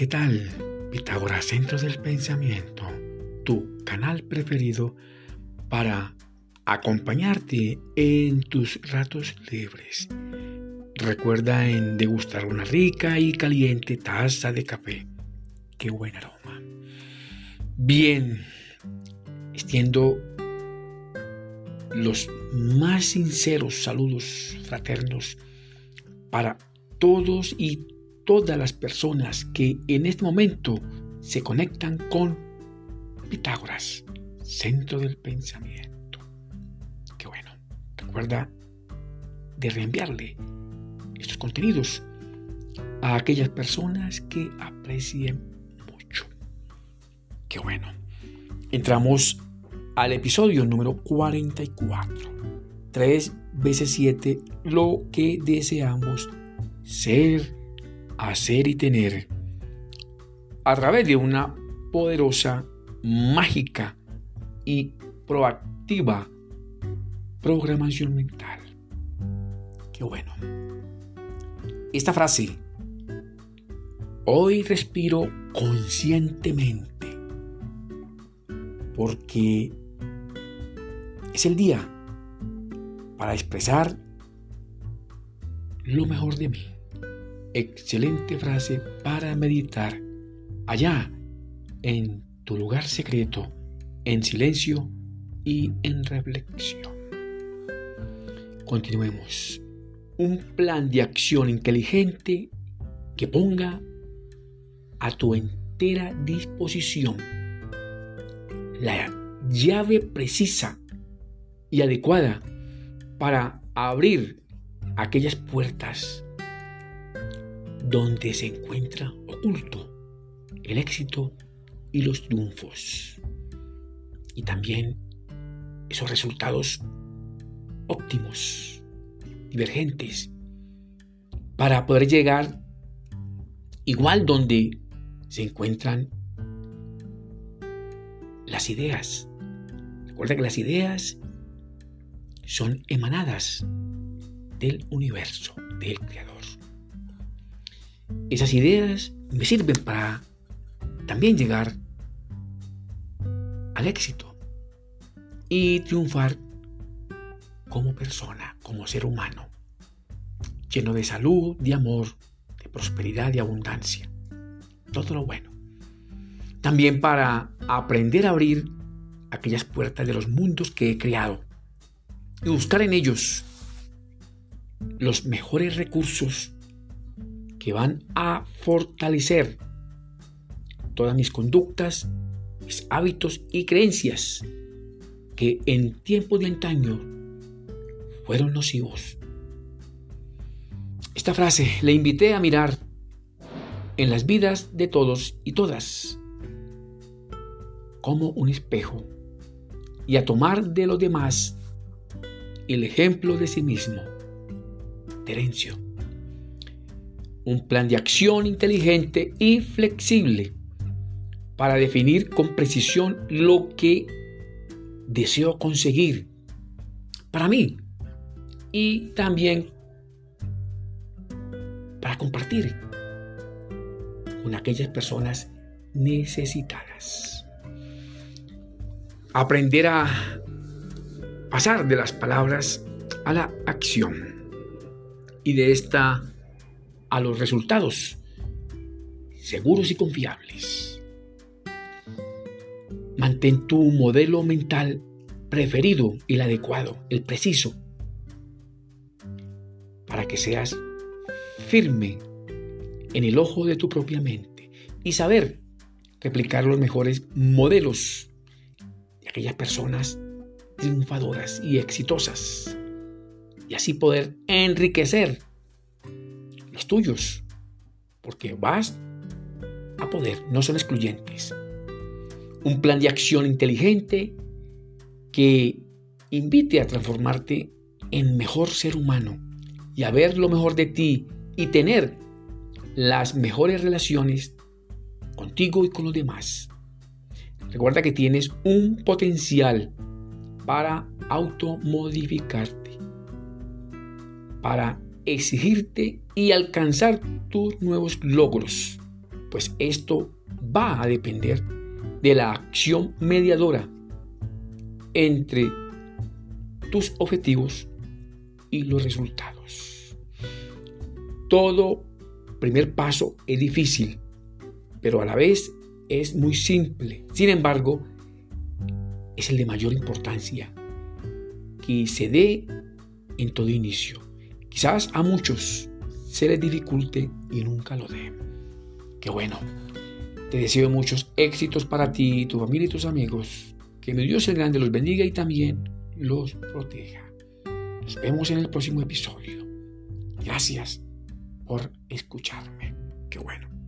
¿qué tal? Pitágoras Centro del Pensamiento, tu canal preferido para acompañarte en tus ratos libres. Recuerda en degustar una rica y caliente taza de café. Qué buen aroma. Bien, extiendo los más sinceros saludos fraternos para todos y todas las personas que en este momento se conectan con Pitágoras, centro del pensamiento. Qué bueno. Recuerda de reenviarle estos contenidos a aquellas personas que aprecien mucho. Qué bueno. Entramos al episodio número 44. 3 veces 7, lo que deseamos ser, hacer y tener a través de una poderosa, mágica y proactiva programación mental. Qué bueno. Esta frase, hoy respiro conscientemente, porque es el día para expresar lo mejor de mí. Excelente frase para meditar allá en tu lugar secreto, en silencio y en reflexión. Continuemos. Un plan de acción inteligente que ponga a tu entera disposición la llave precisa y adecuada para abrir aquellas puertas donde se encuentra oculto el éxito y los triunfos. Y también esos resultados óptimos, divergentes, para poder llegar igual donde se encuentran las ideas. Recuerda que las ideas son emanadas del universo, del Creador. Esas ideas me sirven para también llegar al éxito y triunfar como persona, como ser humano, lleno de salud, de amor, de prosperidad, de abundancia. Todo lo bueno. También para aprender a abrir aquellas puertas de los mundos que he creado y buscar en ellos los mejores recursos que van a fortalecer todas mis conductas, mis hábitos y creencias que en tiempos de antaño fueron nocivos. Esta frase le invité a mirar en las vidas de todos y todas como un espejo y a tomar de los demás el ejemplo de sí mismo. Terencio un plan de acción inteligente y flexible para definir con precisión lo que deseo conseguir para mí y también para compartir con aquellas personas necesitadas. Aprender a pasar de las palabras a la acción y de esta a los resultados seguros y confiables. Mantén tu modelo mental preferido, el adecuado, el preciso, para que seas firme en el ojo de tu propia mente y saber replicar los mejores modelos de aquellas personas triunfadoras y exitosas y así poder enriquecer tuyos, porque vas a poder, no son excluyentes. Un plan de acción inteligente que invite a transformarte en mejor ser humano y a ver lo mejor de ti y tener las mejores relaciones contigo y con los demás. Recuerda que tienes un potencial para automodificarte, para exigirte y alcanzar tus nuevos logros pues esto va a depender de la acción mediadora entre tus objetivos y los resultados. Todo primer paso es difícil, pero a la vez es muy simple. Sin embargo, es el de mayor importancia que se dé en todo inicio. Quizás a muchos se les dificulte y nunca lo den. Qué bueno. Te deseo muchos éxitos para ti, tu familia y tus amigos. Que mi Dios el grande los bendiga y también los proteja. Nos vemos en el próximo episodio. Gracias por escucharme. Qué bueno.